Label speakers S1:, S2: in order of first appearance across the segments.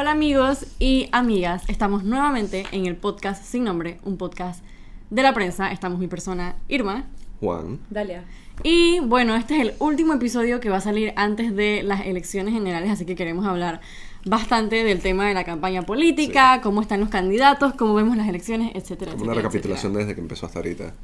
S1: Hola amigos y amigas, estamos nuevamente en el podcast sin nombre, un podcast de la prensa. Estamos mi persona Irma.
S2: Juan.
S3: Dalia.
S1: Y bueno, este es el último episodio que va a salir antes de las elecciones generales, así que queremos hablar bastante del tema de la campaña política, cómo están los candidatos, cómo vemos las elecciones, etcétera.
S2: Como una
S1: etcétera,
S2: recapitulación
S1: etcétera.
S2: desde que empezó hasta ahorita.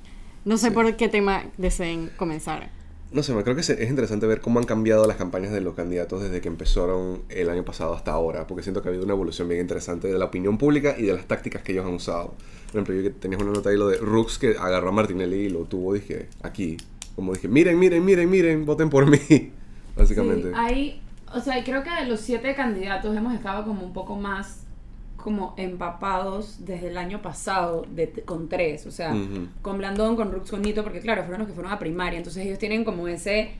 S1: No sé
S2: Sí.
S1: por qué tema deseen comenzar.
S2: No sé, creo que es interesante ver cómo han cambiado las campañas de los candidatos desde que empezaron el año pasado hasta ahora, porque siento que ha habido una evolución bien interesante de la opinión pública y de las tácticas que ellos han usado. Por ejemplo, yo que tenías una nota ahí lo de Rux que agarró a Martinelli y lo tuvo, dije, aquí. Como dije, miren, miren, miren, miren, voten por mí. Básicamente.
S3: Sí, ahí, o sea, creo que de los siete candidatos hemos estado como un poco más como empapados desde el año pasado de, con tres, o sea,
S2: Ujú.
S3: con Blandón, con Rux, con Nito, porque claro, fueron los que fueron a primaria, entonces ellos tienen como ese,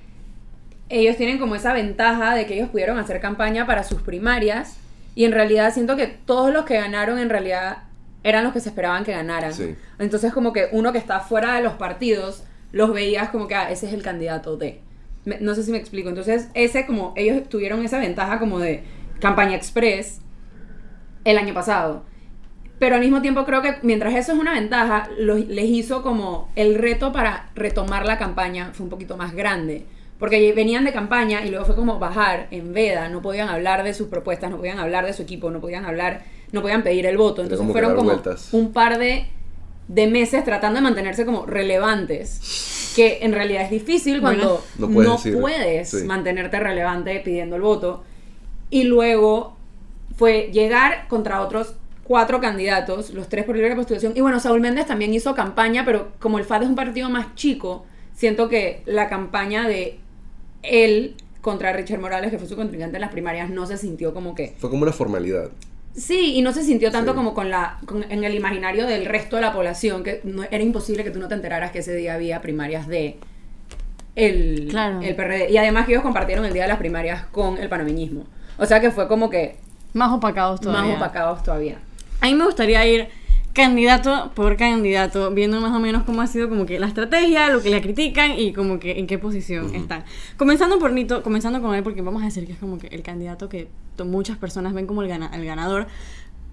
S3: ellos tienen como esa ventaja de que ellos pudieron hacer campaña para sus primarias y en realidad siento que todos los que ganaron en realidad eran los que se esperaban que ganaran.
S2: Sí.
S3: Entonces como que uno que está fuera de los partidos los veías como que ah, ese es el candidato de. Me- no sé si me explico. Entonces ese como ellos tuvieron esa ventaja como de campaña express el año pasado. Pero al mismo tiempo creo que mientras eso es una ventaja, los- les hizo como el reto para retomar la campaña fue un poquito más grande. Porque venían de campaña y luego fue como bajar en veda, no podían hablar de sus propuestas, no podían hablar de su equipo, no podían hablar, no podían pedir el voto. Entonces
S2: como
S3: fueron como
S2: vueltas.
S3: un par de, de meses tratando de mantenerse como relevantes. Que en realidad es difícil cuando
S2: No
S3: no
S2: puedes
S3: puedes,
S2: decir, sí.
S3: mantenerte relevante pidiendo el voto. Y luego fue llegar contra otros cuatro candidatos, los tres por libre postulación. Y bueno, Saúl Méndez también hizo campaña, pero como el FAD es un partido más chico, siento que la campaña de él contra Richard Morales, que fue su contrincante en las primarias, no se sintió como que...
S2: Fue como una formalidad.
S3: Sí, y no se sintió tanto
S2: Sí.
S3: como con la con- en el imaginario del resto de la población, que no, era imposible que tú no te enteraras que ese día había primarias de el,
S1: Claro.
S3: el PRD. Y además que ellos compartieron el día de las primarias con el panameñismo. O sea que fue como que
S1: Más opacados todavía.
S3: más opacados todavía.
S1: A mí me gustaría ir candidato por candidato, viendo más o menos cómo ha sido como que la estrategia, lo que le critican y como que en qué posición están. Comenzando por Nito, comenzando con él, porque vamos a decir que es como que el candidato que muchas personas ven como el, gana- el ganador.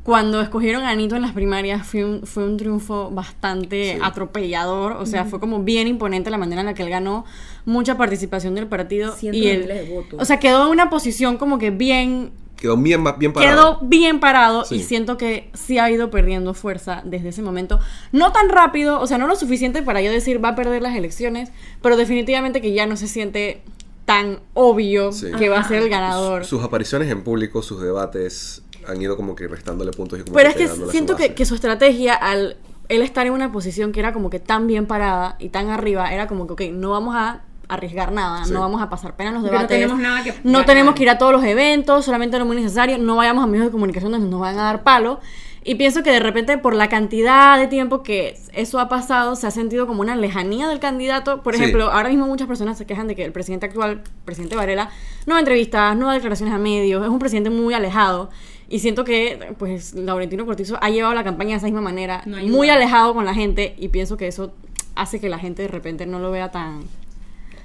S1: Cuando escogieron a Nito en las primarias fue un, fue un triunfo bastante
S2: Sí.
S1: atropellador, o sea, fue como bien imponente la manera en la que él ganó, mucha participación del partido y él,
S3: de votos.
S1: o sea, quedó en una posición como que bien
S2: Quedó bien, bien parado.
S1: Quedó bien parado
S2: Sí.
S1: y siento que sí ha ido perdiendo fuerza desde ese momento. No tan rápido, o sea, no lo suficiente para yo decir va a perder las elecciones, pero definitivamente que ya no se siente tan obvio
S2: Sí.
S1: que va a ser el ganador.
S2: Sus apariciones en público, sus debates han ido como que restándole puntos y como
S1: Pero es que siento que, que su estrategia al él estar en una posición que era como que tan bien parada y tan arriba, era como que, ok, no vamos a arriesgar nada,
S2: Sí.
S1: no vamos a pasar pena en los
S3: Porque no
S1: debates.
S3: tenemos nada que
S1: No
S3: ganar.
S1: tenemos que ir a todos los eventos, solamente lo muy necesario, no vayamos a medios de comunicación donde nos van a dar palo. Y pienso que de repente por la cantidad de tiempo que eso ha pasado, se ha sentido como una lejanía del candidato. Por
S2: Sí.
S1: ejemplo, ahora mismo muchas personas se quejan de que el presidente actual, presidente Varela, no da entrevistas, no da declaraciones a medios, es un presidente muy alejado. Y siento que, pues, Laurentino Cortizo ha llevado la campaña de esa misma manera,
S3: No
S1: muy alejado con la gente, y pienso que eso hace que la gente de repente no lo vea tan,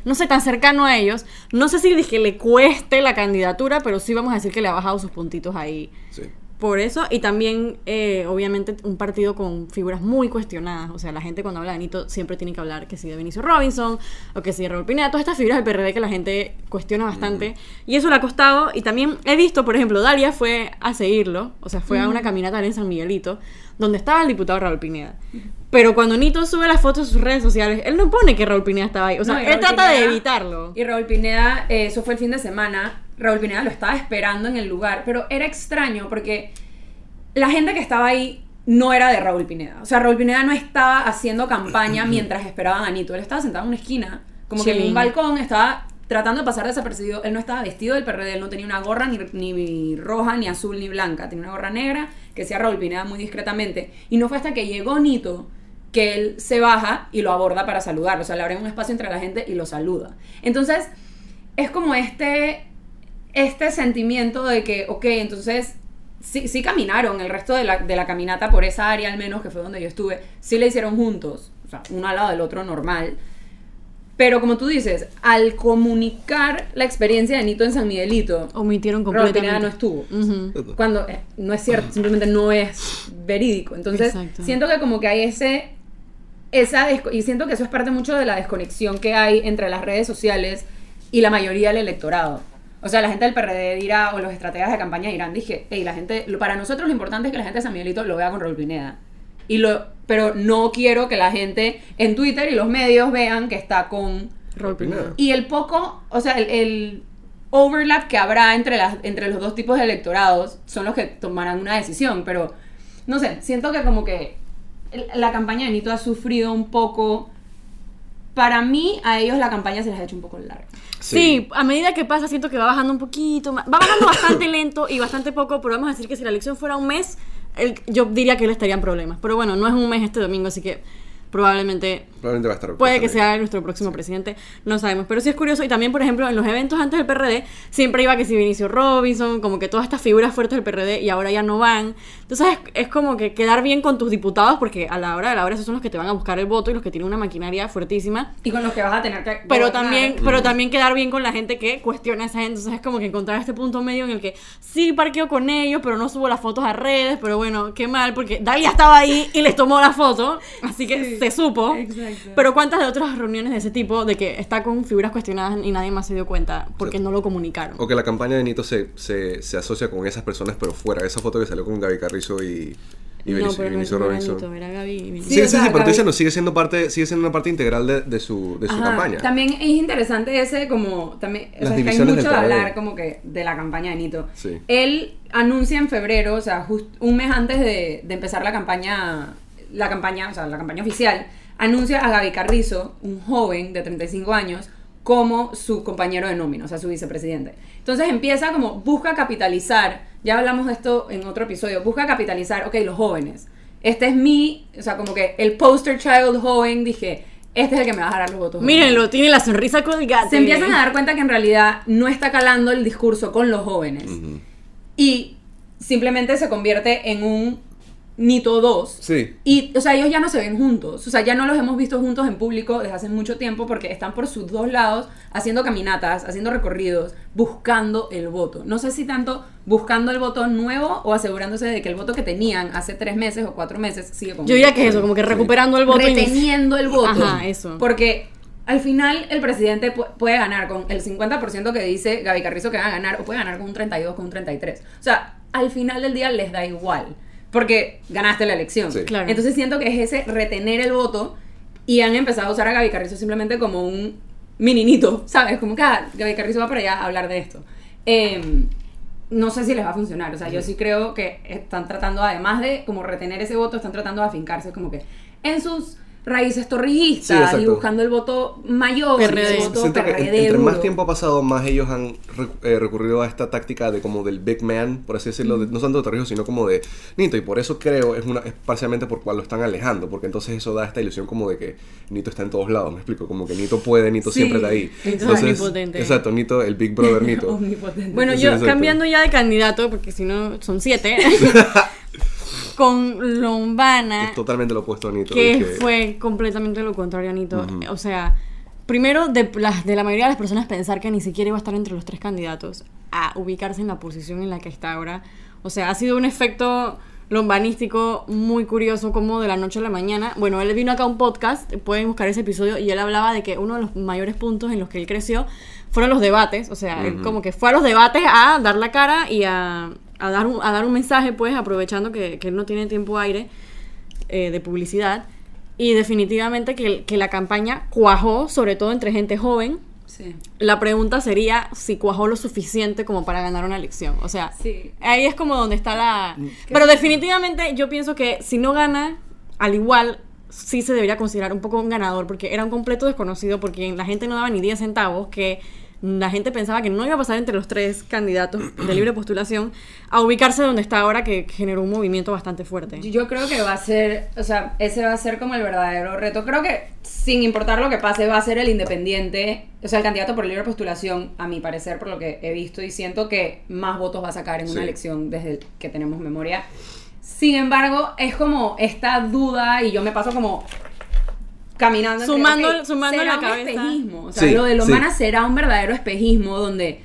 S1: no sé, tan cercano a ellos. No sé si dije le cueste la candidatura, pero sí vamos a decir que le ha bajado sus puntitos ahí.
S2: Sí.
S1: Por eso, y también, eh, obviamente, un partido con figuras muy cuestionadas. O sea, la gente cuando habla de Nito siempre tiene que hablar que si de Benicio Robinson o que si de Raúl Pineda, todas estas figuras del PRD que la gente cuestiona bastante. Y eso le ha costado. Y también he visto, por ejemplo, Dalia fue a seguirlo, o sea, fue a una caminata en San Miguelito, donde estaba el diputado Raúl Pineda. Pero cuando Nito sube las fotos a sus redes sociales, él no pone que Raúl Pineda estaba ahí. O sea,
S3: No,
S1: él
S3: Raúl
S1: trata de evitarlo.
S3: Y Raúl Pineda, eh, eso fue el fin de semana. Raúl Pineda lo estaba esperando en el lugar, pero era extraño porque la gente que estaba ahí no era de Raúl Pineda. O sea, Raúl Pineda no estaba haciendo campaña mientras esperaban a Nito. Él estaba sentado en una esquina, como que en un balcón, estaba tratando de pasar desapercibido. Él no estaba vestido del PRD, él no tenía una gorra ni, ni roja, ni azul, ni blanca. Tenía una gorra negra que decía Raúl Pineda muy discretamente. Y no fue hasta que llegó Nito que él se baja y lo aborda para saludarlo. O sea, le abre un espacio entre la gente y lo saluda. Entonces, es como este, este sentimiento de que, ok, entonces sí, sí caminaron el resto de la, de la caminata por esa área, al menos que fue donde yo estuve, sí le hicieron juntos, o sea, uno al lado del otro normal. Pero como tú dices, al comunicar la experiencia de Nito en San Miguelito,
S1: Omitieron completamente.
S3: Pineda no estuvo. Cuando eh, no es cierto, simplemente no es verídico. Entonces,
S1: Exacto.
S3: siento que como que hay ese esa y siento que eso es parte mucho de la desconexión que hay entre las redes sociales y la mayoría del electorado. O sea, la gente del PRD dirá, o los estrategas de campaña dirán, dije, hey, la gente, lo- para nosotros lo importante es que la gente de San Miguelito lo vea con Raúl Pineda. Y lo, pero no quiero que la gente en Twitter y los medios vean que está con
S1: Raúl Pineda.
S3: y el poco, o sea, el, el overlap que habrá entre, las, entre los dos tipos de electorados son los que tomarán una decisión, pero no sé, siento que como que la campaña de Nito ha sufrido un poco. Para mí, a ellos la campaña se les ha hecho un poco larga.
S1: Sí. a medida que pasa siento que va bajando un poquito más. Va bajando bastante lento y bastante poco, pero vamos a decir que si la elección fuera un mes, el- yo diría que él estaría en problemas. Pero bueno, no es un mes este domingo, así que probablemente
S2: Probablemente va a estar.
S1: puede que sea nuestro próximo presidente, no sabemos. Pero sí es curioso y también, por ejemplo, en los eventos antes del PRD siempre iba que si Vinicio Robinson, como que todas estas figuras fuertes del PRD y ahora ya no van. Entonces es, es como que quedar bien con tus diputados porque a la hora de la hora esos son los que te van a buscar el voto y los que tienen una maquinaria fuertísima.
S3: Y con los que vas a tener que.
S1: Pero
S3: gobernar.
S1: también, pero también quedar bien con la gente que cuestiona a esa gente. Entonces es como que encontrar este punto medio en el que sí parqueo con ellos, pero no subo las fotos a redes. Pero bueno, qué mal, porque Dalia estaba ahí y les tomó la foto. Así que
S3: Sí,
S1: se supo.
S3: exacto.
S1: Pero ¿cuántas de otras reuniones de ese tipo de que está con figuras cuestionadas y nadie más se dio cuenta porque
S2: Sí.
S1: no lo comunicaron?
S2: O que la campaña de Nito se, se, se asocia con esas personas, pero fuera. Esa foto que salió con Gaby Carrizo y, y
S1: no,
S2: Benicio,
S1: pero no,
S2: Benicio
S1: no era
S2: Robinson.
S1: Nito, era Gaby y Vinicio.
S2: Sí,
S3: Sí,
S2: sí,
S3: o
S2: sí,
S3: sea,
S2: pero estoy
S3: Gaby-
S2: diciendo, sigue siendo parte, sigue siendo una parte integral de, de su, de su
S3: Ajá.
S2: campaña.
S3: También es interesante ese como también, o
S2: Las
S3: sea, es que hay mucho de hablar como que de la campaña de Nito.
S2: Sí.
S3: Él anuncia en febrero, o sea, just- un mes antes de, de empezar la campaña, la campaña, o sea, la campaña oficial, anuncia a Gaby Carrizo, un joven de 35 años, como su compañero de nómina, o sea, su vicepresidente. Entonces empieza como, busca capitalizar, ya hablamos de esto en otro episodio, busca capitalizar, ok, los jóvenes. Este es mi, o sea, como que el poster child joven, dije, este es el que me va a dar los votos.
S1: Mírenlo, tiene la sonrisa colgate.
S3: Se empiezan a dar cuenta que en realidad no está calando el discurso con los jóvenes.
S2: Ujú.
S3: Y simplemente se convierte en un Nito 2.
S2: Sí.
S3: Y, o sea, ellos ya no se ven juntos. O sea, ya no los hemos visto juntos en público desde hace mucho tiempo porque están por sus dos lados haciendo caminatas, haciendo recorridos, buscando el voto. No sé si tanto buscando el voto nuevo o asegurándose de que el voto que tenían hace tres meses o cuatro meses sigue con
S1: Yo diría que es eso, como que
S2: Sí.
S1: recuperando el voto.
S3: reteniendo el voto.
S1: Ajá, eso.
S3: Porque al final el presidente pu- puede ganar con el 50% que dice Gaby Carrizo que va a ganar, o puede ganar con un 32, con un 33. O sea, al final del día les da igual. Porque ganaste la elección.
S2: Sí.
S1: Claro.
S3: Entonces siento que es ese retener el voto y han empezado a usar a Gaby Carrizo simplemente como un mininito, ¿sabes? Como que ah, Gaby Carrizo va para allá a hablar de esto. Em, no sé si les va a funcionar. O sea, yo sí creo que están tratando, además de como retener ese voto, están tratando de afincarse como que en sus raíces
S2: Sí,
S3: torrijistas y buscando el voto mayor,
S1: PRD.
S3: el voto
S2: Siento que
S3: PRD
S2: en- entre más tiempo ha pasado, más ellos han re- eh, recurrido a esta táctica de como del big man, por así decirlo, de- no tanto de Torrijos, sino como de Nito, y por eso creo, es, una, es parcialmente por cual lo están alejando, porque entonces eso da esta ilusión como de que Nito está en todos lados, me explico, como que Nito puede, Nito
S3: Sí,
S2: siempre está ahí.
S1: Nito es omnipotente.
S2: Exacto, Nito, el big brother Nito.
S3: Omnipotente.
S1: Bueno,
S2: Sí,
S1: yo
S2: exacto.
S1: cambiando ya de candidato, porque si no son siete, con Lombana,
S2: es totalmente lo opuesto a Nito.
S1: que fue completamente lo contrario a Nito. O sea, primero de, las, de la mayoría de las personas pensar que ni siquiera iba a estar entre los tres candidatos, a ubicarse en la posición en la que está ahora. O sea, ha sido un efecto lombanístico muy curioso como de la noche a la mañana. Bueno, él vino acá a un podcast, pueden buscar ese episodio, y él hablaba de que uno de los mayores puntos en los que él creció fueron los debates. O sea, él como que fue a los debates a dar la cara y a, a dar, un, a dar un mensaje, pues, aprovechando que, que él no tiene tiempo aire eh, de publicidad. Y definitivamente que, que la campaña cuajó, sobre todo entre gente joven.
S3: Sí.
S1: La pregunta sería si cuajó lo suficiente como para ganar una elección. O sea,
S3: Sí.
S1: ahí es como donde está la... Pero definitivamente yo pienso que si no gana, al igual sí se debería considerar un poco un ganador, porque era un completo desconocido, porque la gente no daba ni 10 centavos, que la gente pensaba que no iba a pasar entre los tres candidatos de libre postulación a ubicarse donde está ahora, que generó un movimiento bastante fuerte.
S3: Yo creo que va a ser, o sea, ese va a ser como el verdadero reto. Creo que sin importar lo que pase, va a ser el independiente, o sea, el candidato por libre postulación, a mi parecer, por lo que he visto y siento que más votos va a sacar en una elección desde que tenemos memoria. Sin embargo, es como esta duda y yo me paso como caminando. entre-
S1: Sumando-
S3: ok,
S1: sumando
S3: será
S1: la
S3: un
S1: cabeza.
S3: espejismo. O sea,
S2: Sí,
S3: lo de
S2: sí.
S3: Lombana será un verdadero espejismo donde.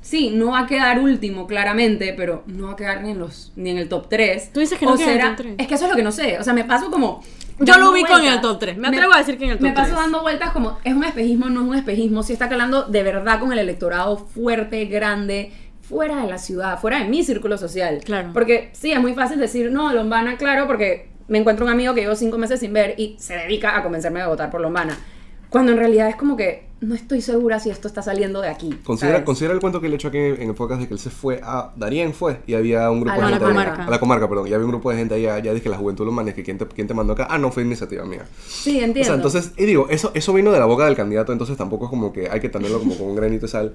S3: Sí, no va a quedar último, claramente, pero no va a quedar ni en los ni en el top 3.
S1: Tú dices que no queda en el top tres.
S3: Es que eso es lo que no sé. O sea, me paso como.
S1: Yo lo ubico en
S3: vueltas.
S1: el top tres. Me atrevo a decir que en el top
S3: Me paso dando vueltas como. ¿Es un espejismo no es un espejismo? Si está hablando de verdad con el electorado fuerte, grande, fuera de la ciudad, fuera de mi círculo social.
S1: Claro.
S3: Porque sí, es muy fácil decir, no, Lombana, claro, porque me encuentro un amigo que llevo cinco meses sin ver y se dedica a convencerme de votar por Lombana. Cuando en realidad es como que no estoy segura si esto está saliendo de aquí.
S2: Considera, considera el cuento que le hecho aquí en el podcast de que él se fue a Darien fue y había un grupo
S3: A
S2: de
S3: la
S2: gente
S1: comarca.
S2: allá- a la comarca, perdón, y había un grupo de gente allá, ya dije la juventud humana que quién te, quién te mandó acá, ah no fue iniciativa mía.
S3: Sí, entiendo.
S2: O sea, entonces, y digo, eso, eso vino de la boca del candidato, entonces tampoco es como que hay que tenerlo como con un granito de sal,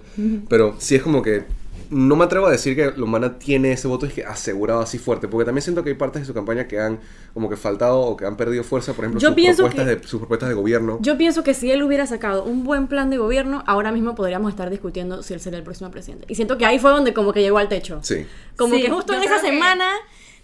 S2: pero sí es como que no me atrevo a decir que Lomana tiene ese voto es que asegurado así fuerte, porque también siento que hay partes de su campaña que han como que faltado o que han perdido fuerza, por ejemplo,
S1: Yo
S2: sus,
S1: pienso
S2: propuestas
S1: que-
S2: de, sus propuestas de gobierno.
S1: Yo pienso que si él hubiera sacado un buen plan de gobierno, ahora mismo podríamos estar discutiendo si él sería el próximo presidente. Y siento que ahí fue donde como que llegó al techo.
S2: Sí.
S1: Como
S3: Sí,
S1: que justo en esa
S3: que-
S1: semana,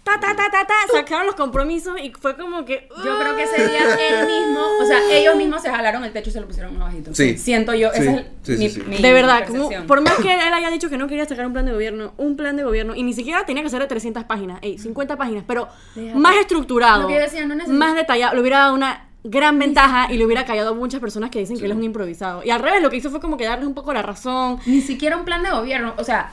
S1: ta, ta, ta, ta, ta, sacaron los compromisos y fue como que...
S3: Yo creo que ese día él mismo, o sea, ellos mismos se jalaron el techo y se lo pusieron más bajito.
S2: Sí.
S3: Siento yo,
S2: Sí,
S3: esa es
S2: sí,
S3: mi,
S2: sí, sí.
S3: mi
S1: De verdad, como- por más que él haya dicho que no quería sacar un plan de gobierno, un plan de gobierno, y ni siquiera tenía que ser de 300 páginas, ey, 50 páginas, pero
S3: Déjate.
S1: más estructurado,
S3: Lo que yo decía, no
S1: más detallado, le hubiera dado una gran ventaja y le hubiera callado a muchas personas que dicen que él es un improvisado. Y al revés, lo que hizo fue como que darles un poco la razón.
S3: Ni siquiera un plan de gobierno. O sea,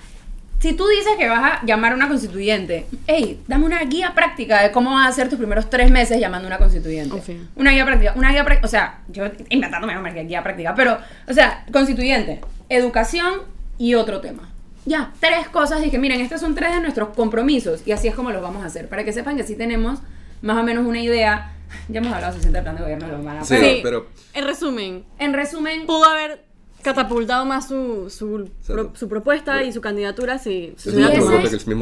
S3: si tú dices que vas a llamar a una constituyente, hey, dame una guía práctica de cómo vas a hacer tus primeros tres meses llamando a una constituyente. Una guía práctica, una guía práctica, o sea, yo inventándome una guía práctica, pero, o sea, constituyente, educación y otro tema. Ya, tres cosas. Dije, miren, estos son tres de nuestros compromisos y así es como los vamos a hacer. Para que sepan que sí tenemos más o menos una idea. Ya hemos hablado suficiente del plan de gobierno, lo van a
S2: Sí,
S3: pero-
S2: pero
S1: En resumen,
S3: En resumen,
S1: pudo haber catapultado más su, su, pro- su propuesta y su candidatura si,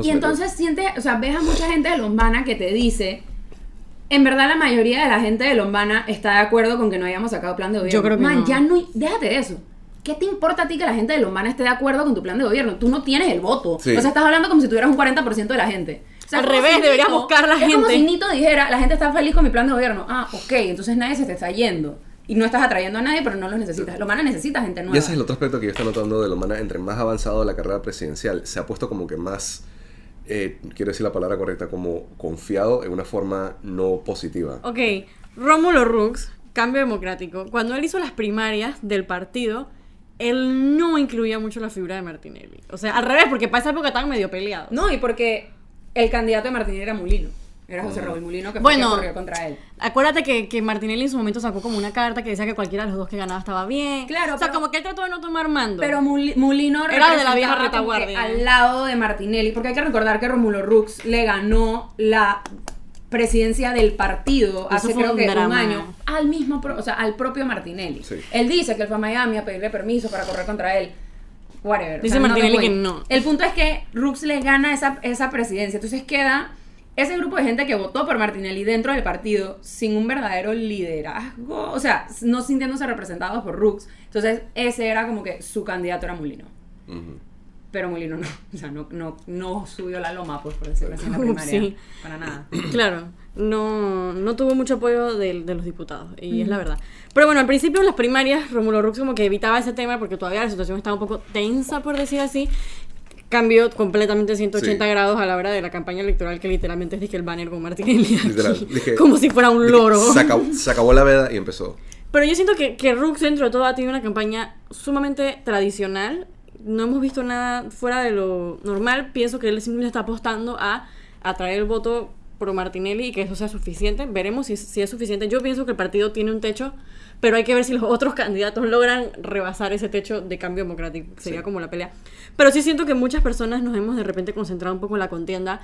S3: Y, entonces siente, o sea, ves a mucha gente de Lombana que te dice, en verdad la mayoría de la gente de Lombana está de acuerdo con que no hayamos sacado plan de gobierno.
S1: Yo creo que
S3: Man,
S1: no.
S3: ya no, déjate de eso. ¿Qué te importa a ti que la gente de Lombana esté de acuerdo con tu plan de gobierno? Tú no tienes el voto.
S2: Sí.
S3: O sea, estás hablando como si tuvieras un 40% de la gente. O sea,
S1: Al revés, deberías buscar la
S3: es como
S1: gente.
S3: si Nito dijera, la gente está feliz con mi plan de gobierno. Ah, ok, entonces nadie se te está yendo. Y no estás atrayendo a nadie, pero no los necesitas. Lombana necesita gente nueva.
S2: Y ese es el otro aspecto que yo estoy notando de Lomana, entre más avanzado la carrera presidencial, se ha puesto como que más, eh, quiero decir la palabra correcta, como confiado en una forma no positiva.
S1: Ok, Rómulo Rux, Cambio Democrático, cuando él hizo las primarias del partido, él no incluía mucho la figura de Martinelli. O sea, al revés, porque para esa época estaban medio peleados.
S3: No, y porque el candidato de Martín era Mulino. Era José Raúl Mulino que fue
S1: Bueno.
S3: que contra él.
S1: Acuérdate que, que Martinelli en su momento sacó como una carta que decía que cualquiera de los dos que ganaba estaba bien.
S3: Claro,
S1: O sea,
S3: pero-
S1: como que él trató de no tomar mando.
S3: Pero Muli- Mulino
S1: Era de la vieja retaguardia.
S3: al lado de Martinelli, porque hay que recordar que Romulo Rux le ganó la presidencia del partido
S1: Eso
S3: hace creo
S1: un
S3: que
S1: drama.
S3: un año al mismo, pro- o sea, al propio Martinelli.
S2: Sí.
S3: Él dice que él fue a Miami a pedirle permiso para correr contra él. Whatever.
S1: Dice Martinelli que no.
S3: El punto es que Rux le gana esa, esa presidencia. Entonces queda ese grupo de gente que votó por Martinelli dentro del partido sin un verdadero liderazgo. O sea, no sintiéndose representados por Rux. Entonces ese era como que su candidato era Mulino.
S2: Ujú.
S3: Pero Molino no, o sea, no, no, no subió la loma, pues, por decirlo así, en la primaria.
S1: sí.
S3: Para nada.
S1: Claro, no, no tuvo mucho apoyo de, de los diputados, y es la verdad. Pero bueno, al principio en las primarias, Romulo Rux como que evitaba ese tema porque todavía la situación estaba un poco tensa, por decir así. Cambió completamente 180
S2: Sí.
S1: grados a la hora de la campaña electoral, que literalmente es dije, el banner con Martinelli. aquí,
S2: Literal, dije-
S1: como si fuera un
S2: Dije,
S1: loro.
S2: Se acabó, se acabó la veda y empezó.
S1: Pero yo siento que, que Rux dentro de todo ha tenido una campaña sumamente tradicional. No hemos visto nada fuera de lo normal. Pienso que él simplemente está apostando a atraer el voto pro Martinelli y que eso sea suficiente. Veremos si, si es suficiente. Yo pienso que el partido tiene un techo, pero hay que ver si los otros candidatos logran rebasar ese techo de cambio democrático. Sería
S2: Sí.
S1: como la pelea. Pero sí siento que muchas personas nos hemos de repente concentrado un poco en la contienda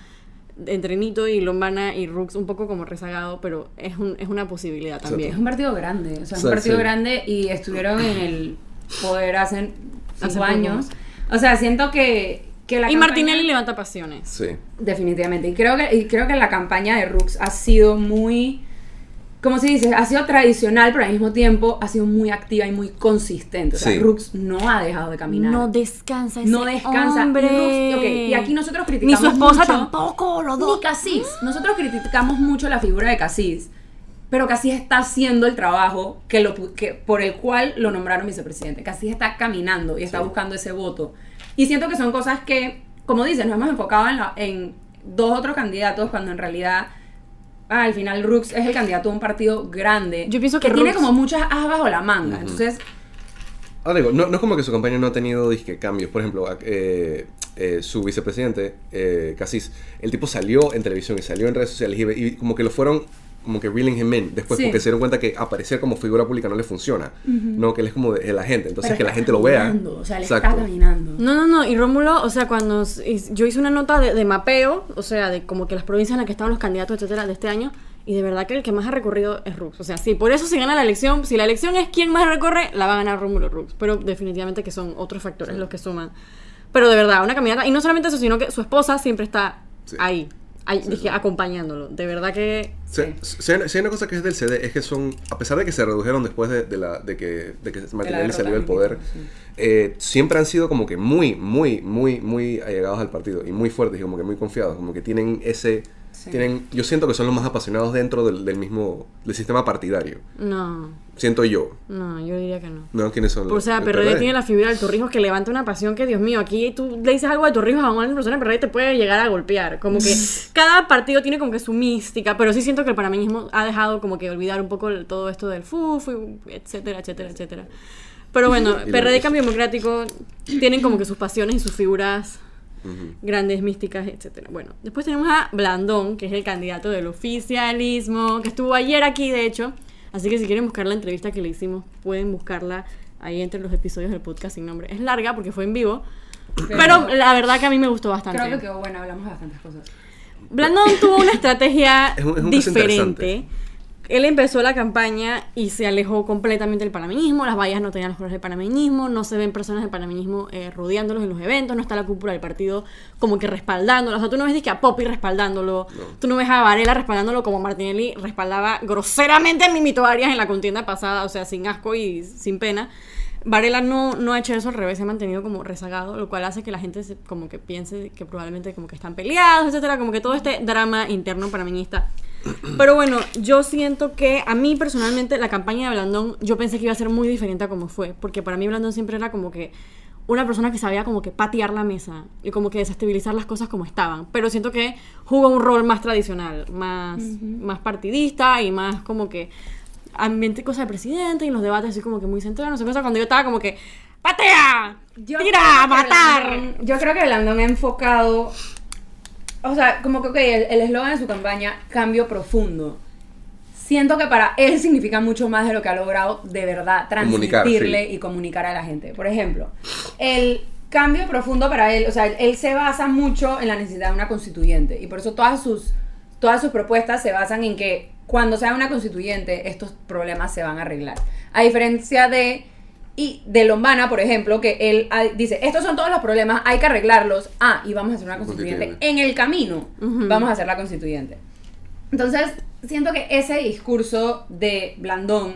S1: entre Nito y Lombana y Rux un poco como rezagado, pero es, un, es una posibilidad también.
S3: Es un partido grande, o sea, es un partido
S2: sí.
S3: grande y estuvieron en el poder hace
S1: Hace
S3: cinco
S1: poco.
S3: años. O sea, siento que, que la
S1: Y
S3: campaña-
S1: Martinelli levanta pasiones.
S2: Sí.
S3: Definitivamente. Y creo que, y creo que la campaña de Rux ha sido muy, como se dice, ha sido tradicional, pero al mismo tiempo ha sido muy activa y muy consistente. O sea,
S2: Sí.
S3: Rux no ha dejado de caminar.
S1: No descansa ese
S3: No descansa.
S1: hombre.
S3: Y Rux- ok, y aquí nosotros
S1: Ni
S3: criticamos
S1: su esposa
S3: mucho-
S1: tampoco, los
S3: Ni
S1: dos.
S3: Casís. Nosotros criticamos mucho la figura de Casís. pero Cassis está haciendo el trabajo que lo, pu- que, por el cual lo nombraron vicepresidente. Cassis está caminando y está
S2: Sí.
S3: buscando ese voto. Y siento que son cosas que, como dices, nos hemos enfocado en, la- en dos otros candidatos cuando en realidad... ah, al final Rux es el candidato de un partido grande.
S1: Yo pienso que
S3: tiene
S1: Rux-
S3: como muchas as bajo la manga. Entonces,
S2: Ahora digo, no, no es como que su campaña no ha tenido disque cambios. Por ejemplo, a- eh, eh, su vicepresidente, eh, Cassis, el tipo salió en televisión y salió en redes sociales y, y como que lo fueron como que reeling him in después
S3: Sí.
S2: porque se dieron cuenta que aparecer como figura pública no le funciona. No, que él es como de, de la gente. Entonces
S3: pero
S2: que la gente lo vea.
S3: O sea, le
S2: Exacto.
S3: está caminando.
S1: No, no, no. Y Rómulo, o sea, cuando yo hice una nota de, de mapeo, o sea, de como que las provincias en las que estaban los candidatos, etcétera, de este año, y de verdad que el que más ha recorrido es Rux. O sea, sí, por eso se gana la elección. Si la elección es quién más recorre, la va a ganar Rómulo Rux. Pero definitivamente que son otros factores los que suman. Pero de verdad, una caminata. Y no solamente eso, sino que su esposa siempre está
S2: Sí.
S1: ahí.
S2: Sí,
S1: dije,
S2: sí.
S1: acompañándolo. De verdad que.
S2: Si, si hay, si hay una cosa que es del CD es que son, a pesar de que se redujeron después de, de la, de que, de que Martinelli salió del
S3: de
S2: poder,
S3: sí.
S2: eh, siempre han sido como que muy, muy, muy, muy allegados al partido y muy fuertes y como que muy confiados, como que tienen ese, tienen, yo siento que son los más apasionados dentro del, del mismo, del sistema partidario,
S1: No,
S2: siento yo,
S1: no, yo diría que no.
S2: ¿no? ¿Quiénes son?
S1: O sea, PRD tiene la figura del Torrijos que levanta una pasión que, Dios mío, aquí tú le dices algo de Torrijos a una persona de PRD y te puede llegar a golpear. Como que cada partido tiene como que su mística, pero sí siento que el panameñismo ha dejado como que olvidar un poco todo esto del FUF, y etcétera, etcétera, etcétera. Pero bueno, PRD y Cambio Democrático tienen como que sus pasiones y sus figuras grandes, místicas, etcétera. Bueno, después tenemos a Blandón, que es el candidato del oficialismo, que estuvo ayer aquí, de hecho. Así que si quieren buscar la entrevista que le hicimos, pueden buscarla ahí entre los episodios del podcast sin nombre. Es larga porque fue en vivo, pero la verdad que a mí me gustó bastante.
S3: Creo que quedó bueno, hablamos de bastantes cosas.
S1: Blandón tuvo una estrategia
S2: Es un- es un caso
S1: diferente. Él empezó la campaña y se alejó completamente del panameñismo. Las vallas no tenían los colores del panameñismo. No se ven personas del panameñismo eh, rodeándolos en los eventos. No está la cúpula del partido como que respaldándolo. O sea, tú no ves que a Poppy respaldándolo.
S2: No.
S1: Tú no ves a Varela respaldándolo como Martinelli respaldaba groseramente a Mimito Arias en la contienda pasada. O sea, sin asco y sin pena. Varela no, no ha hecho eso al revés, se ha mantenido como rezagado, lo cual hace que la gente se- como que piense que probablemente como que están peleados, etcétera, como que todo este drama interno panameñista. Pero bueno, yo siento que a mí personalmente la campaña de Blandón, yo pensé que iba a ser muy diferente a como fue, porque para mí Blandón siempre era como que una persona que sabía como que patear la mesa y como que desestabilizar las cosas como estaban, pero siento que jugó un rol más tradicional, más, más partidista y más como que ambiente cosa de presidente y en los debates así como que muy centrados, no sé cosa, cuando yo estaba como que ¡Patea!
S3: Yo
S1: ¡Tira! ¡A matar!
S3: Blandón- yo creo que Blandón ha enfocado. O sea, como que, ok, el el eslogan de su campaña, cambio profundo. Siento que para él significa mucho más de lo que ha logrado de verdad
S2: Comunicar,
S3: transmitirle
S2: sí.
S3: y comunicar a la gente. Por ejemplo, el cambio profundo para él, o sea, él, él se basa mucho en la necesidad de una constituyente. Y por eso todas sus, todas sus propuestas se basan en que cuando sea una constituyente, estos problemas se van a arreglar. A diferencia de y de Lombana, por ejemplo, que él ah, dice, estos son todos los problemas, hay que arreglarlos. Ah, y vamos a hacer una constituyente. En el camino vamos a hacer la constituyente. Entonces, siento que ese discurso de Blandón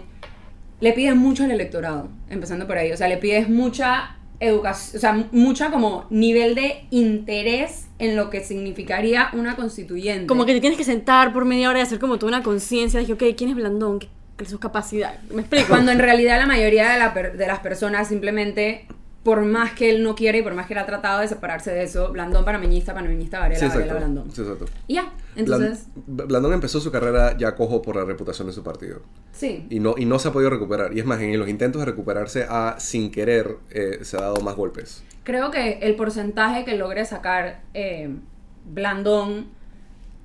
S3: le pide mucho al electorado, empezando por ahí. O sea, le pides mucha educación, o sea, mucha como nivel de interés en lo que significaría una constituyente.
S1: Como que te tienes que sentar por media hora y hacer como toda una conciencia de ok, ¿quién es Blandón? ¿Qué, qué es su capacidad? ¿Me explico?
S3: Cuando en realidad la mayoría de, la per- de las personas simplemente, por más que él no quiere y por más que él ha tratado de separarse de eso, Blandón panameñista, panameñista, Varela,
S2: Sí,
S3: Varela. Blandón.
S2: Sí, exacto.
S3: Y ya, entonces,
S2: Blan- Blandón empezó su carrera ya cojo por la reputación de su partido.
S3: sí.
S2: Y no, y no se ha podido recuperar. Y es más, en los intentos de recuperarse ha, sin querer, eh, se ha dado más golpes.
S3: Creo que el porcentaje que logre sacar eh, Blandón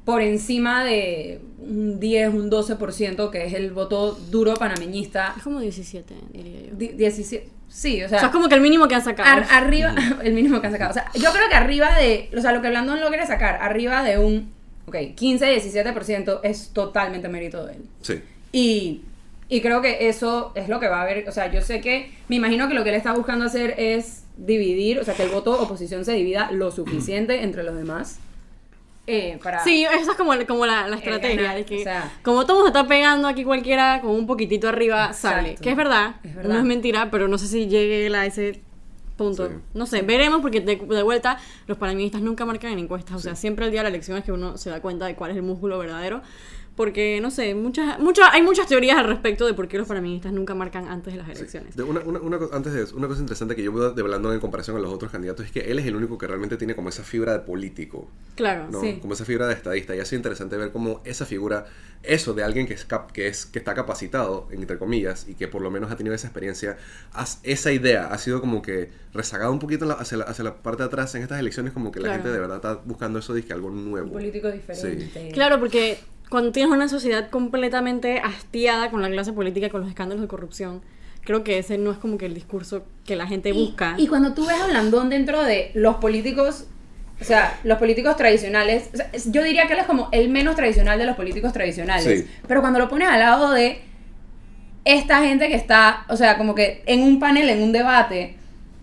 S3: por encima de un 10, un 12%, que es el voto duro panameñista,
S1: Es como 17, diría yo.
S3: di- 17, sí, o
S1: O
S3: sea,
S1: sea, es como que el mínimo que han sacado.
S3: ar- arriba, el mínimo que han sacado. O sea, yo creo que arriba de, o sea, lo que Blandón logre sacar, arriba de un, ok, 15, 17% es totalmente mérito de él.
S2: Sí.
S3: Y, y creo que eso es lo que va a haber. O sea, yo sé que, me imagino que lo que él está buscando hacer es dividir, o sea, que el voto oposición se divida lo suficiente entre los demás. Eh, para...
S1: Sí, esa es como, como la, la estrategia, de que
S3: o sea-
S1: como todo mundo está pegando aquí cualquiera con un poquitito arriba sale, que es verdad,
S3: Es verdad.
S1: no es mentira, pero no sé si llegue a ese punto.
S2: Sí.
S1: No sé, veremos porque de, de vuelta los panameñistas nunca marcan en encuestas, o sea, siempre el día de la elección es que uno se da cuenta de cuál es el músculo verdadero. Porque, no sé, muchas, muchas, hay muchas teorías al respecto de por qué los panameñistas nunca marcan antes de las elecciones.
S2: De una, una, una antes de eso, una cosa interesante que yo veo de Blandón en comparación a los otros candidatos es que él es el único que realmente tiene como esa fibra de político,
S1: Claro.
S2: ¿no?
S3: Sí.
S2: Como esa fibra de estadista. Y ha sido interesante ver cómo esa figura, eso de alguien que, es cap- que, es, que está capacitado, entre comillas, y que por lo menos ha tenido esa experiencia, has- esa idea ha sido como que rezagada un poquito la- hacia, la, hacia la parte de atrás en estas elecciones, como que la
S1: Claro.
S2: gente de verdad está buscando eso, que algo nuevo.
S3: Un político diferente.
S1: Claro, porque cuando tienes una sociedad completamente hastiada con la clase política y con los escándalos de corrupción, creo que ese no es como que el discurso que la gente busca.
S3: Y, cuando tú ves a Blandón dentro de los políticos, o sea, los políticos tradicionales, o sea, es- yo diría que él es como el menos tradicional de los políticos tradicionales.
S2: Sí.
S3: Pero cuando lo pones al lado de esta gente que está, o sea, como que en un panel, en un debate,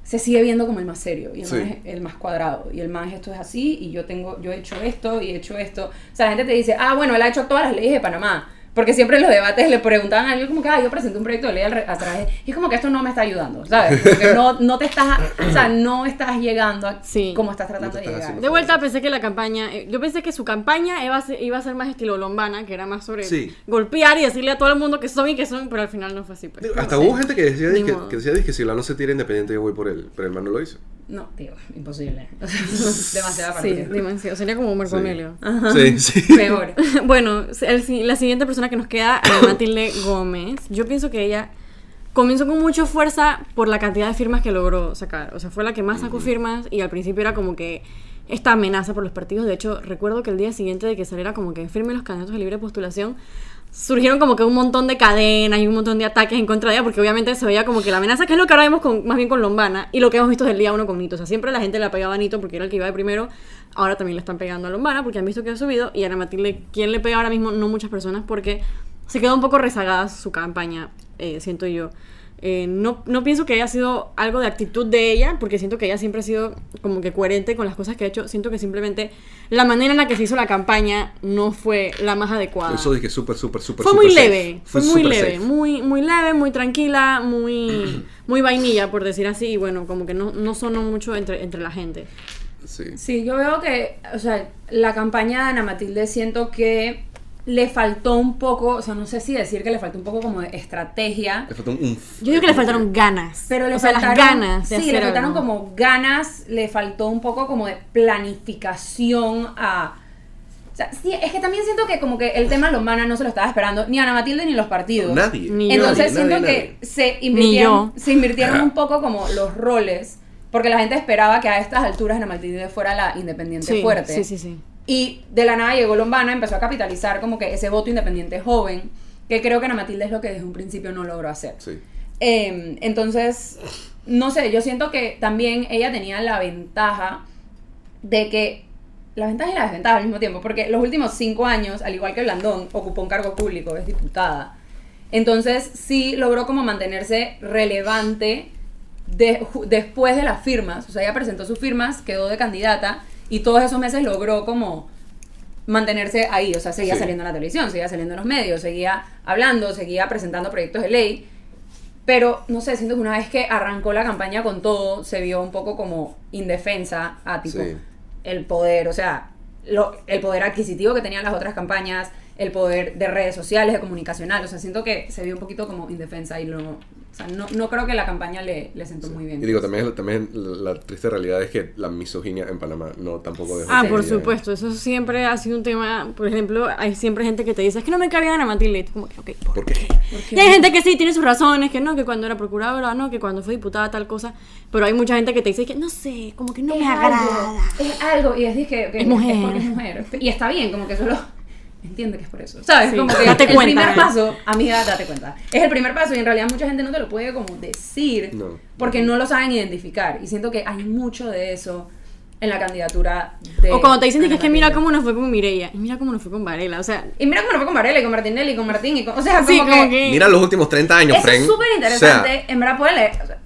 S3: se sigue viendo como el más serio y el,
S2: Sí.
S3: más, el más cuadrado. Y el más esto es así y yo tengo, yo he hecho esto y he hecho esto. O sea, la gente te dice, ah, bueno, él ha hecho todas las leyes de Panamá. Porque siempre en los debates le preguntaban a alguien como que, ah, yo presenté un proyecto de ley al re- atrás. Y es como que esto no me está ayudando, ¿sabes? Porque no, no te estás, o sea, no estás llegando a
S1: Sí.
S3: como estás tratando de llegar.
S1: De vuelta pensé que la campaña, eh, yo pensé que su campaña iba a ser, iba a ser más estilo Lombana, que era más sobre
S2: Sí.
S1: golpear y decirle a todo el mundo que son y que son, pero al final no fue así. pues.
S2: Digo, Hasta
S1: No sé.
S2: hubo gente que decía, que decía que si la no se tira independiente yo voy por él, pero el man no lo hizo.
S3: No, tío, imposible. Demasiada
S1: Sí, demasiado. Sería como Marco
S2: Sí. Sí, sí.
S3: Mejor.
S1: bueno, el si- la siguiente persona que nos queda es Matilde Gómez. Yo pienso que ella comenzó con mucha fuerza por la cantidad de firmas que logró sacar. O sea, fue la que más sacó firmas y al principio era como que esta amenaza por los partidos. De hecho, recuerdo que el día siguiente de que saliera como que firme los candidatos de libre postulación, surgieron como que un montón de cadenas y un montón de ataques en contra de ella, porque obviamente se veía como que la amenaza, que es lo que ahora vemos con, más bien con Lombana, y lo que hemos visto del día uno con Nito. O sea, siempre la gente le pegaba a Nito porque era el que iba de primero, ahora también le están pegando a Lombana porque han visto que ha subido, y a Ana Matilde, ¿quién le pega ahora mismo? No muchas personas, porque se quedó un poco rezagada su campaña, eh, siento yo. Eh, no, no pienso que haya sido algo de actitud de ella, porque siento que ella siempre ha sido como que coherente con las cosas que ha hecho. Siento que simplemente la manera en la que se hizo la campaña no fue la más adecuada.
S2: Eso dije súper, súper, súper,
S1: Fue
S2: súper
S1: muy
S2: safe.
S1: leve, fue muy leve,
S2: safe.
S1: muy, muy leve, muy tranquila, muy, muy vainilla, por decir así, y bueno, como que no, no sonó mucho entre, entre la gente.
S2: Sí.
S3: Sí, yo veo que, o sea, la campaña de Ana Matilde siento que le faltó un poco, o sea, no sé si decir que le faltó un poco como de estrategia,
S2: Le faltó un...
S1: Yo digo que le faltaron ganas.
S3: pero le
S1: o sea,
S3: faltaron,
S1: las ganas de
S3: sí,
S1: hacer
S3: le faltaron
S1: algo.
S3: como ganas, le faltó un poco como de planificación a... O sea, sí, es que también siento que como que el tema Lombana no se lo estaba esperando ni Ana Matilde ni los partidos.
S2: Nadie.
S1: Ni.
S3: Entonces
S2: Nadie,
S3: siento
S2: nadie,
S3: que se invirtieron, se invirtieron un poco como los roles, porque la gente esperaba que a estas alturas Ana Matilde fuera la independiente
S1: Sí,
S3: fuerte.
S1: sí, sí, sí.
S3: Y de la nada llegó Lombana, empezó a capitalizar como que ese voto independiente joven, que creo que Ana Matilde es lo que desde un principio no logró hacer.
S2: Sí.
S3: Eh, entonces, no sé, yo siento que también ella tenía la ventaja de que, la ventaja y la desventaja al mismo tiempo, porque los últimos cinco años, al igual que Blandón, ocupó un cargo público, es diputada. Entonces, sí logró como mantenerse relevante de- después de las firmas. O sea, ella presentó sus firmas, quedó de candidata y todos esos meses logró como mantenerse ahí, o sea, seguía
S2: Sí.
S3: saliendo en la televisión, seguía saliendo en los medios, seguía hablando, seguía presentando proyectos de ley, pero no sé, siento que una vez que arrancó la campaña con todo, se vio un poco como indefensa a tipo
S2: Sí.
S3: el poder, o sea, lo- el poder adquisitivo que tenían las otras campañas, el poder de redes sociales, de comunicacional, o sea, siento que se vio un poquito como indefensa y lo, o sea, no, no creo que la campaña le, le sentó muy bien.
S2: Y digo, también, también la, la triste realidad es que la misoginia en Panamá no tampoco dejó
S1: Ah,
S2: que
S1: por supuesto, eso siempre ha sido un tema, por ejemplo, hay siempre gente que te dice, es que no me cae bien Ana Matilde, y tú como que, ok, ¿por
S2: ¿Por qué?
S1: Y hay gente que sí tiene sus razones, que no, que cuando era procuradora, no, que cuando fue diputada tal cosa, pero hay mucha gente que te dice que no sé, como que no me
S3: es
S1: agrada.
S3: Algo, es algo, y es dije, que
S1: Es mujer.
S3: porque es mujer. Y está bien, como que solo entiende que es por eso. ¿Sabes?
S1: Sí,
S3: Como que
S1: date
S3: el
S1: cuenta.
S3: primer paso, amiga, date cuenta. Es el primer paso y en realidad mucha gente no te lo puede como decir
S2: No.
S3: porque no lo saben identificar. Y siento que hay mucho de eso en la candidatura de.
S1: O cuando te dicen que es que mira cómo nos fue con Mireia, y mira cómo nos fue con Varela, o sea,
S3: Y mira cómo nos fue con Varela y con Martinelli y con Martín y con. O sea, como,
S1: sí, como que...
S2: Mira los últimos 30 años,
S3: Eso es súper
S2: O
S3: interesante.
S2: sea,
S3: en verdad, pueden leer. o sea,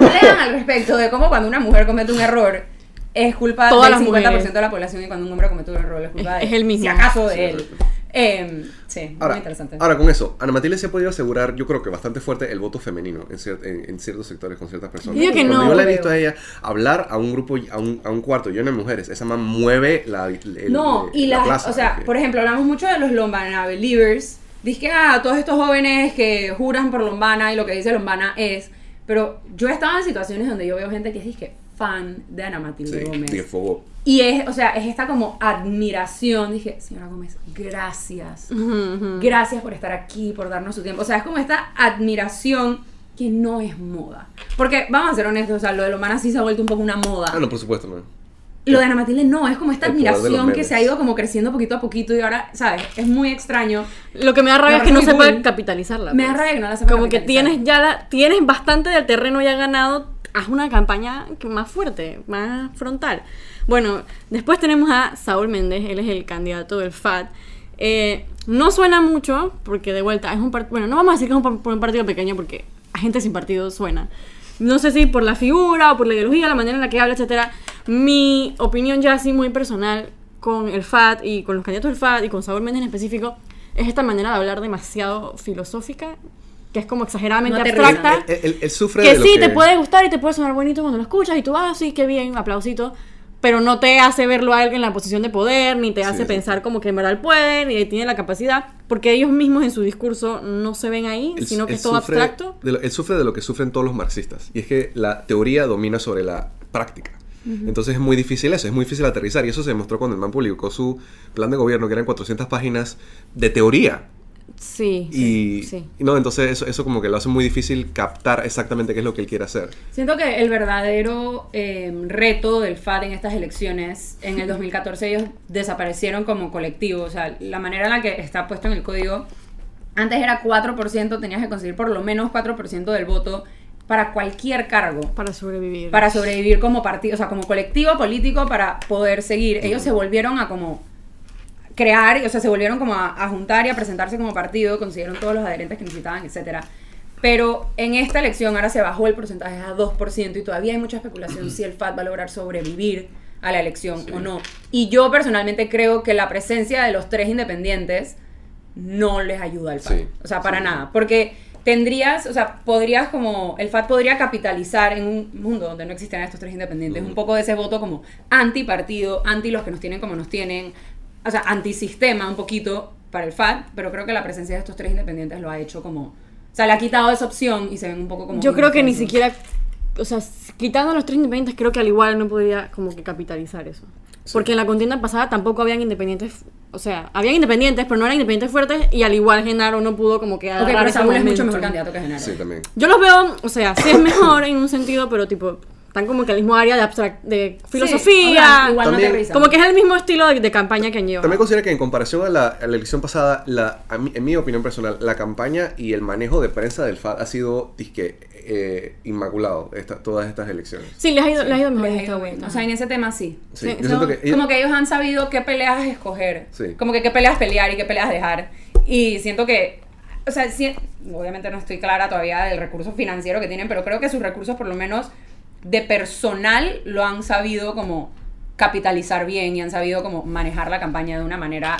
S3: lean al respecto de cómo cuando una mujer comete un error es culpa
S1: Todas
S3: del
S1: las
S3: 50%
S1: mujeres.
S3: de la población y cuando un hombre comete un error es culpa
S1: Es-
S3: de
S1: es el mismo.
S3: Si acaso de
S2: Sí,
S3: él. Eh, sí,
S2: Ahora,
S3: muy interesante.
S2: ahora, con eso, Ana Matilde se ha podido asegurar, yo creo que bastante fuerte, el voto femenino en, cier- en- en ciertos sectores con ciertas personas.
S1: Yo digo que no,
S2: yo la he visto a ella hablar a un grupo, a un, a un cuarto lleno de mujeres, esa man mueve la, el-
S3: no, y
S2: la
S3: las,
S2: plaza,
S3: o sea,
S2: porque-
S3: por ejemplo, hablamos mucho de los Lombana Believers. Dice que, ah, todos estos jóvenes que juran por Lombana y lo que dice Lombana es. Pero yo he estado en situaciones donde yo veo gente que es disque fan de Ana Matilde
S2: Sí,
S3: Gómez.
S2: fuego.
S3: Y es, o sea, es esta como admiración. Dije, señora Gómez, gracias. Gracias por estar aquí, por darnos su tiempo. O sea, es como esta admiración que no es moda. Porque, vamos a ser honestos, o sea, lo de Lomana sí se ha vuelto un poco una moda.
S2: Ah, no, por supuesto, no.
S3: Lo de Ana Matilde no, es como esta
S2: El
S3: admiración que se ha ido como creciendo poquito a poquito y ahora, ¿sabes? Es muy extraño.
S1: Lo que me da rabia es que no
S3: cool.
S1: capitalizarla.
S3: Me da
S1: pues.
S3: rabia que no la sepa
S1: Como que
S3: capitalizar.
S1: tienes ya la- tienes bastante del terreno ya ganado, haz una campaña más fuerte, más frontal. Bueno, después tenemos a Saúl Méndez, él es el candidato del FAT. Eh, no suena mucho, porque de vuelta es un partido, bueno, no vamos a decir que es un partido pequeño, porque a gente sin partido suena. No sé si por la figura o por la ideología, la manera en la que habla, etcétera. Mi opinión ya así muy personal con el FAT y con los candidatos del FAT y con Saúl Méndez en específico es esta manera de hablar demasiado filosófica, que es como exageradamente
S3: No
S1: abstracta.
S2: Él, él- él sufre
S1: que
S2: de lo
S1: sí,
S2: que...
S1: te puede gustar y te puede sonar bonito cuando lo escuchas y tú, ah, sí, qué bien, aplausito. Pero no te hace verlo a él en la posición de poder, ni te
S2: Sí,
S1: hace
S2: sí.
S1: pensar como que en verdad él puede, ni tiene la capacidad, porque ellos mismos en su discurso no se ven ahí,
S2: Él-
S1: sino que es todo abstracto.
S2: de lo- él sufre de lo que sufren todos los marxistas. Y es que la teoría domina sobre la práctica. Entonces es muy difícil eso, es muy difícil aterrizar. Y eso se demostró cuando el man publicó su plan de gobierno, que eran 400 páginas de teoría.
S1: Sí,
S2: Y,
S1: sí,
S2: no, entonces eso, eso como que lo hace muy difícil captar exactamente qué es lo que él quiere hacer.
S3: Siento que el verdadero eh, reto del FAT en estas elecciones, en el 2014 ellos desaparecieron como colectivo, o sea, la manera en la que está puesto en el código, antes era 4%, tenías que conseguir por lo menos 4% del voto para cualquier cargo.
S1: Para sobrevivir.
S3: para sobrevivir como partido, o sea, como colectivo político para poder seguir. Ellos se volvieron a como crear, o sea, se volvieron como a, a juntar y a presentarse como partido, consiguieron todos los adherentes que necesitaban, etcétera. Pero en esta elección ahora se bajó el porcentaje a 2% y todavía hay mucha especulación si el FAT va a lograr sobrevivir a la elección o no. Y yo personalmente creo que la presencia de los tres independientes no les ayuda al FAT.
S2: Sí,
S3: o sea, para
S2: sí.
S3: nada. Porque tendrías, o sea, podrías como, el FAT podría capitalizar en un mundo donde no existieran estos tres independientes, un poco de ese voto como anti-partido, anti los que nos tienen como nos tienen, o sea, antisistema un poquito para el FAT, pero creo que la presencia de estos tres independientes lo ha hecho como, o sea, le ha quitado esa opción y se ven un poco como...
S1: Yo creo que ni siquiera, o sea, quitando a los tres independientes, creo que al igual no podría como que capitalizar eso. Porque en la contienda pasada tampoco habían independientes, o sea, habían independientes, pero no eran independientes fuertes y al igual Genaro no pudo como que agarrar
S3: pero
S1: ese
S3: Saúl es mucho mejor candidato que Genaro.
S2: Sí, también.
S1: Yo los veo, o sea, sí es mejor en un sentido, pero tipo, están como que al mismo área de, abstract de filosofía.
S3: sea, igual no
S2: También-
S3: te risa.
S1: como que es el mismo estilo de, de campaña que han llevado.
S2: También considero que en comparación a la, a la elección pasada, la, a mí- en mi opinión personal, la campaña y el manejo de prensa del FAD ha sido disque, eh, inmaculado esta- todas estas elecciones.
S1: Sí, les ha ido, les ha ido mejor.
S3: Les ha ido bien. O sea, en ese tema sí.
S2: Sí,
S1: Sí,
S2: yo
S1: son
S2: siento que ellos-
S3: Como que ellos han sabido qué peleas escoger.
S2: Sí.
S3: Como que qué peleas pelear y qué peleas dejar. Y siento que, o sea, sí- obviamente no estoy clara todavía del recurso financiero que tienen, pero creo que sus recursos por lo menos de personal lo han sabido como capitalizar bien y han sabido como manejar la campaña de una manera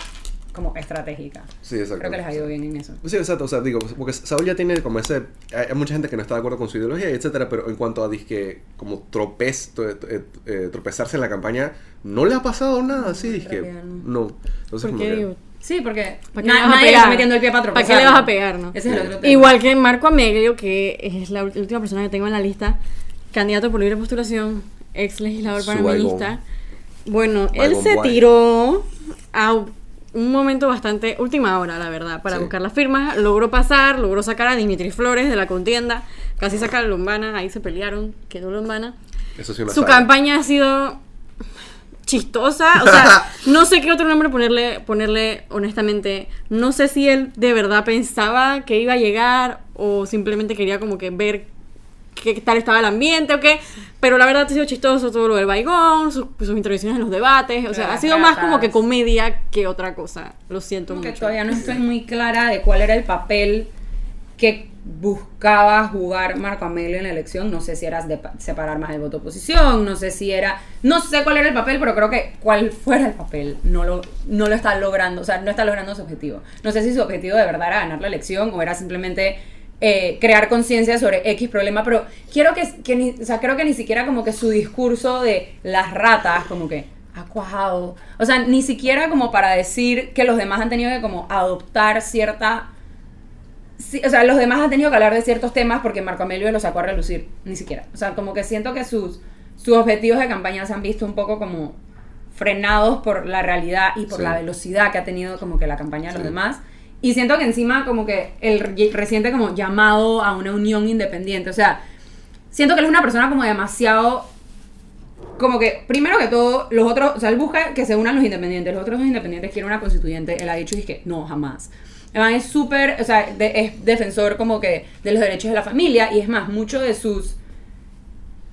S3: como estratégica.
S2: Sí, exacto.
S3: Creo que les ha ido bien en eso.
S2: Sí, exacto, o sea, digo, porque Saúl ya tiene como ese, hay mucha gente que no está de acuerdo con su ideología, etcétera, pero en cuanto a disque, como tropez, eh, eh, tropezarse en la campaña, no le ha pasado nada así,
S3: en
S2: disque, no. Entonces,
S1: ¿Por
S2: como
S1: qué digo?
S3: Sí, porque
S1: ¿Para qué
S3: na-
S1: le vas a
S3: nadie está metiendo el pie para tropezar.
S1: ¿Para qué le vas a pegar, no?
S3: Ese es el otro tema.
S1: Igual que Marco Ameglio, que es la última persona que tengo en la lista, candidato por libre postulación, ex legislador panameñista. Bueno, él se tiró a un momento bastante última hora, la verdad, para
S2: Sí.
S1: buscar las firmas. Logró pasar, logró sacar a Dimitri Flores de la contienda, casi saca a Lombana, ahí se pelearon, quedó Lombana.
S2: eso sí
S1: Su campaña ha sido chistosa, o sea, no sé qué otro nombre ponerle, ponerle honestamente. No sé si él de verdad pensaba que iba a llegar o simplemente quería como que ver qué tal estaba el ambiente o qué, pero la verdad ha sido chistoso todo lo del baigón, sus, sus intervenciones en los debates, o sea, ha sido más como que comedia que otra cosa, lo siento
S3: Como que
S1: mucho.
S3: todavía no estoy muy clara de cuál era el papel que buscaba jugar Marco Amelio en la elección. No sé si era de pa- separar más el voto oposición, no sé si era. No sé cuál era el papel, pero creo que cual fuera el papel, no lo, no lo está logrando. O sea, no está logrando su objetivo. No sé si su objetivo de verdad era ganar la elección o era simplemente. Eh, crear conciencia sobre X problema, pero quiero que, que ni, o sea, creo que ni siquiera como que su discurso de las ratas, como que ha cuajado, o sea, ni siquiera como para decir que los demás han tenido que como adoptar cierta Sí, o sea, los demás han tenido que hablar de ciertos temas porque Marco Amelio lo sacó a relucir, ni siquiera. O sea, como que siento que sus, sus objetivos de campaña se han visto un poco como frenados por la realidad y por
S2: Sí.
S3: la velocidad que ha tenido como que la campaña de los
S2: Sí.
S3: demás. Y siento que encima como que el re- reciente como llamado a una unión independiente, o sea, siento que él es una persona como demasiado como que, primero que todo, los otros, o sea, él busca que se unan los independientes, los otros dos independientes quieren una constituyente, él ha dicho y es que no, jamás. Man es súper, o sea, de- es defensor como que de los derechos de la familia y es más, mucho de sus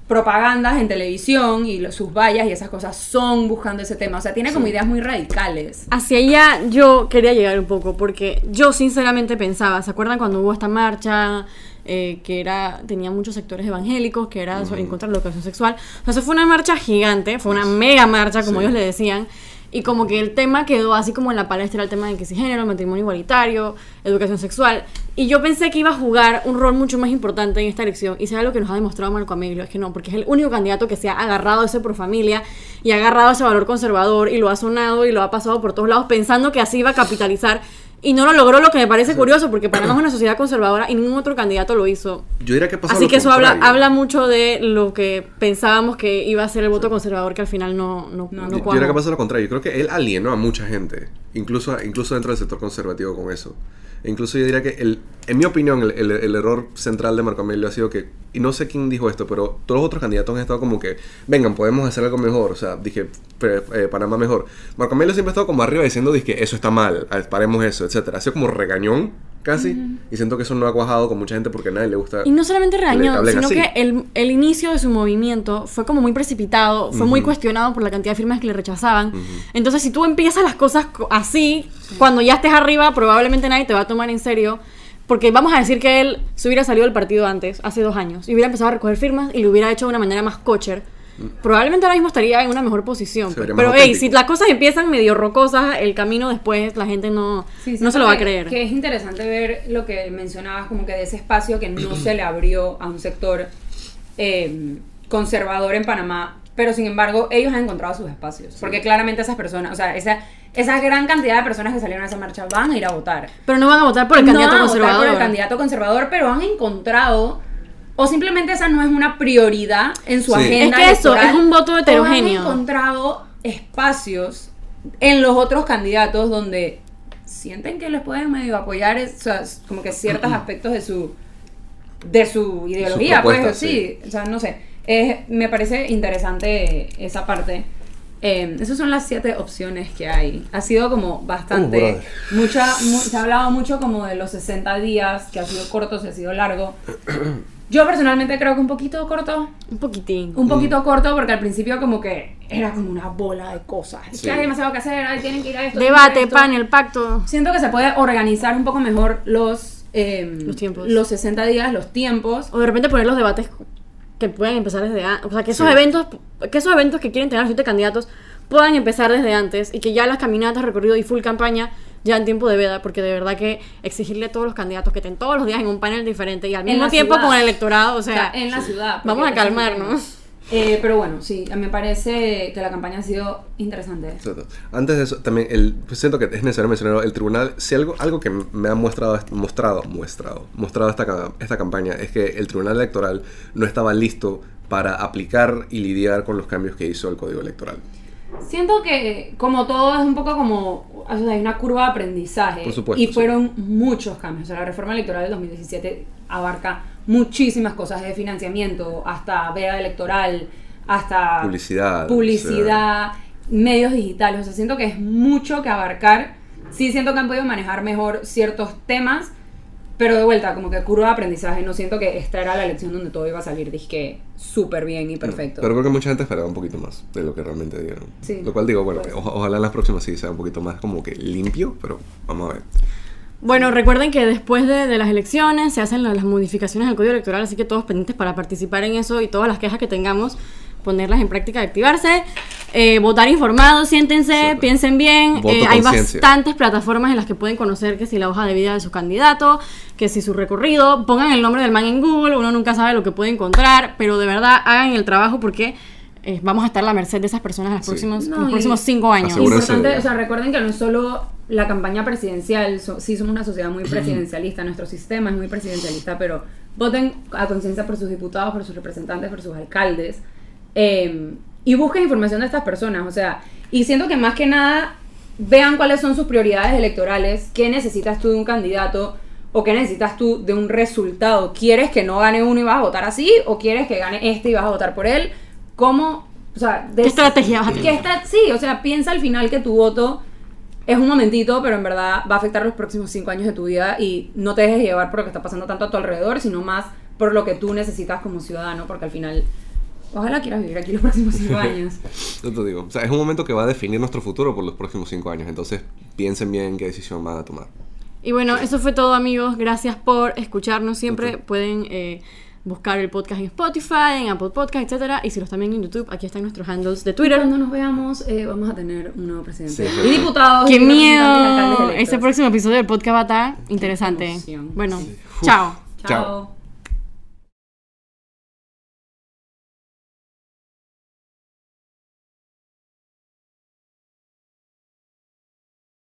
S3: propagandas en televisión y lo- sus vallas y esas cosas son buscando ese tema, o sea, tiene como
S2: Sí.
S3: ideas muy radicales.
S1: Hacia allá yo quería llegar un poco, porque yo sinceramente pensaba, ¿se acuerdan cuando hubo esta marcha? eh, que era, tenía muchos sectores evangélicos, que era so- en contra de la educación sexual. O sea, eso fue una marcha gigante, fue una mega marcha, como
S2: Sí.
S1: ellos le decían. Y como que el tema quedó así como en la palestra, el tema de que si género, matrimonio igualitario, educación sexual. Y yo pensé que iba a jugar un rol mucho más importante en esta elección. Y sea lo que nos ha demostrado Marco Amelio, es que no, porque es el único candidato que se ha agarrado a ese pro familia y ha agarrado ese valor conservador y lo ha sonado y lo ha pasado por todos lados pensando que así iba a capitalizar. Y no lo logró, lo que me parece curioso, porque Panamá es una sociedad conservadora y ningún otro candidato lo hizo.
S2: Yo diría que pasa
S1: Así
S2: lo
S1: que eso habla, habla mucho de lo que pensábamos que iba a ser el voto conservador, que al final no, no,
S3: No,
S1: no
S2: Yo- diría que pasa lo contrario. Yo creo que él alienó a mucha gente, incluso, incluso dentro del sector conservativo con eso. Incluso yo diría que, el, en mi opinión, el, el- error central de Marco Amelio ha sido que, y no sé quién dijo esto, pero todos los otros candidatos han estado como que, vengan, podemos hacer algo mejor. O sea, dije, eh, Panamá mejor. Marco Amelio siempre ha estado como arriba diciendo, dije, eso está mal, a- paremos eso, etcétera Ha sido como regañón, casi. Y siento que eso no ha cuajado con mucha gente porque a nadie le gusta.
S1: Y no solamente regañó, sino
S2: así.
S1: que el, el inicio de su movimiento fue como muy precipitado, fue muy cuestionado por la cantidad de firmas que le rechazaban. Entonces, si tú empiezas las cosas co- así, cuando ya estés arriba, probablemente nadie te va a tomar en serio. Porque vamos a decir que él se hubiera salido del partido antes, hace dos años, y hubiera empezado a recoger firmas y lo hubiera hecho de una manera más cocher. Probablemente ahora mismo estaría en una mejor posición. Pues. Pero, hey, si las cosas empiezan medio rocosas, el camino después la gente no,
S3: Sí,
S1: no se lo va a creer.
S3: Que es interesante ver lo que mencionabas, como que de ese espacio que no se le abrió a un sector eh, conservador en Panamá, pero sin embargo ellos han encontrado sus espacios, porque claramente esas personas, o sea, esa, esa gran cantidad de personas que salieron a esa marcha van a ir a votar.
S1: Pero no van a votar por el
S3: No
S1: candidato
S3: van a votar
S1: conservador.
S3: por el candidato conservador, pero han encontrado... O simplemente esa no es una prioridad en su
S2: Sí.
S3: agenda.
S1: Es que eso, es un voto
S3: o
S1: heterogéneo.
S3: Han encontrado espacios en los otros candidatos donde sienten que les pueden medio apoyar, o sea, como que ciertos aspectos de su de su ideología, pues,
S2: propuestas,
S3: sí, o sea, no sé, Es- me parece interesante esa parte. Eh, esas son las siete opciones que hay. Ha sido como bastante,
S2: Uh,
S3: mucha, mu- se ha hablado mucho como de los 60 días, que ha sido corto, se ha sido largo. Yo personalmente creo que un poquito corto,
S1: Un poquitín.
S3: un poquito corto porque al principio como que era como una bola de cosas. Es
S2: Sí.
S3: que hay demasiado que hacer, tienen que ir a esto.
S1: Debate,
S3: esto.
S1: panel, pacto.
S3: Siento que se puede organizar un poco mejor los, eh,
S1: Los tiempos.
S3: los 60 días, los tiempos.
S1: O de repente poner los debates que puedan empezar desde antes. O sea, que esos
S2: Sí.
S1: eventos, que esos eventos que quieren tener los siete candidatos puedan empezar desde antes y que ya las caminatas, recorrido y full campaña ya en tiempo de veda, porque de verdad que exigirle a todos los candidatos que estén todos los días en un panel diferente y al mismo tiempo
S3: ciudad.
S1: con el electorado, o
S3: O
S1: sea,
S3: en la ciudad.
S1: vamos a calmarnos.
S3: Eh, pero bueno, sí, me parece que la campaña ha sido interesante.
S2: Exacto. Antes de eso, también el, pues siento que es necesario mencionar el tribunal. Si algo, algo que me ha mostrado, mostrado, mostrado, mostrado esta, esta campaña es que el tribunal electoral no estaba listo para aplicar y lidiar con los cambios que hizo el código electoral.
S3: Siento que como todo es un poco como, o sea, hay una curva de aprendizaje.
S2: Por supuesto,
S3: y
S2: sí.
S3: fueron muchos cambios. O sea, la reforma electoral del 2017 abarca muchísimas cosas, de financiamiento, hasta veda electoral, hasta
S2: Publicidad,
S3: publicidad, medios digitales. O sea, siento que es mucho que abarcar. Sí siento que han podido manejar mejor ciertos temas, pero de vuelta, como que curva de aprendizaje. No siento que esta era la elección donde todo iba a salir, dije, súper bien y perfecto.
S2: Pero creo que mucha gente esperaba un poquito más de lo que realmente dieron.
S3: Sí.
S2: Lo cual digo, bueno,
S3: Pues.
S2: o- ojalá en las próximas sí sea un poquito más como que limpio, pero vamos a ver.
S1: Bueno, recuerden que después de, de las elecciones se hacen la- las modificaciones al código electoral, así que todos pendientes para participar en eso y todas las quejas que tengamos, ponerlas en práctica y activarse. Eh, votar informados, siéntense, piensen bien. Eh, hay bastantes plataformas en las que pueden conocer que si la hoja de vida de su candidato, que si su recorrido, pongan el nombre del man en Google, uno nunca sabe lo que puede encontrar, pero de verdad hagan el trabajo porque eh, vamos a estar a la merced de esas personas en los
S2: Sí.
S1: próximos,
S3: No,
S1: los próximos cinco años.
S3: Importante, o sea, recuerden que no es solo la campaña presidencial, so- sí somos una sociedad muy presidencialista, nuestro sistema es muy presidencialista, pero voten a conciencia por sus diputados, por sus representantes, por sus alcaldes, eh, y busquen información de estas personas, o sea, y siento que más que nada vean cuáles son sus prioridades electorales, qué necesitas tú de un candidato o qué necesitas tú de un resultado. ¿Quieres que no gane uno y vas a votar así? ¿O quieres que gane este y vas a votar por él? ¿Cómo? O sea,
S1: ¿Qué estrategia vas a tener?
S3: sí, o sea, piensa al final que tu voto es un momentito, pero en verdad va a afectar los próximos cinco años de tu vida y no te dejes llevar por lo que está pasando tanto a tu alrededor, sino más por lo que tú necesitas como ciudadano, porque al final, ojalá quieras vivir aquí los próximos cinco años.
S2: Yo te digo, o sea, es un momento que va a definir nuestro futuro por los próximos cinco años. Entonces, piensen bien qué decisión van a tomar.
S1: Y bueno, eso fue todo amigos. Gracias por escucharnos siempre. Pueden eh, buscar el podcast en Spotify, en Apple Podcast, etcétera. Y si los también en YouTube, aquí están nuestros handles de Twitter.
S3: Cuando nos veamos, eh, vamos a tener un nuevo presidente.
S2: Sí,
S3: y diputados.
S1: ¡Qué
S3: y
S1: miedo! Este próximo episodio del podcast va a estar interesante. Bueno,
S3: Sí.
S1: chao.
S2: Chao.
S3: Chao.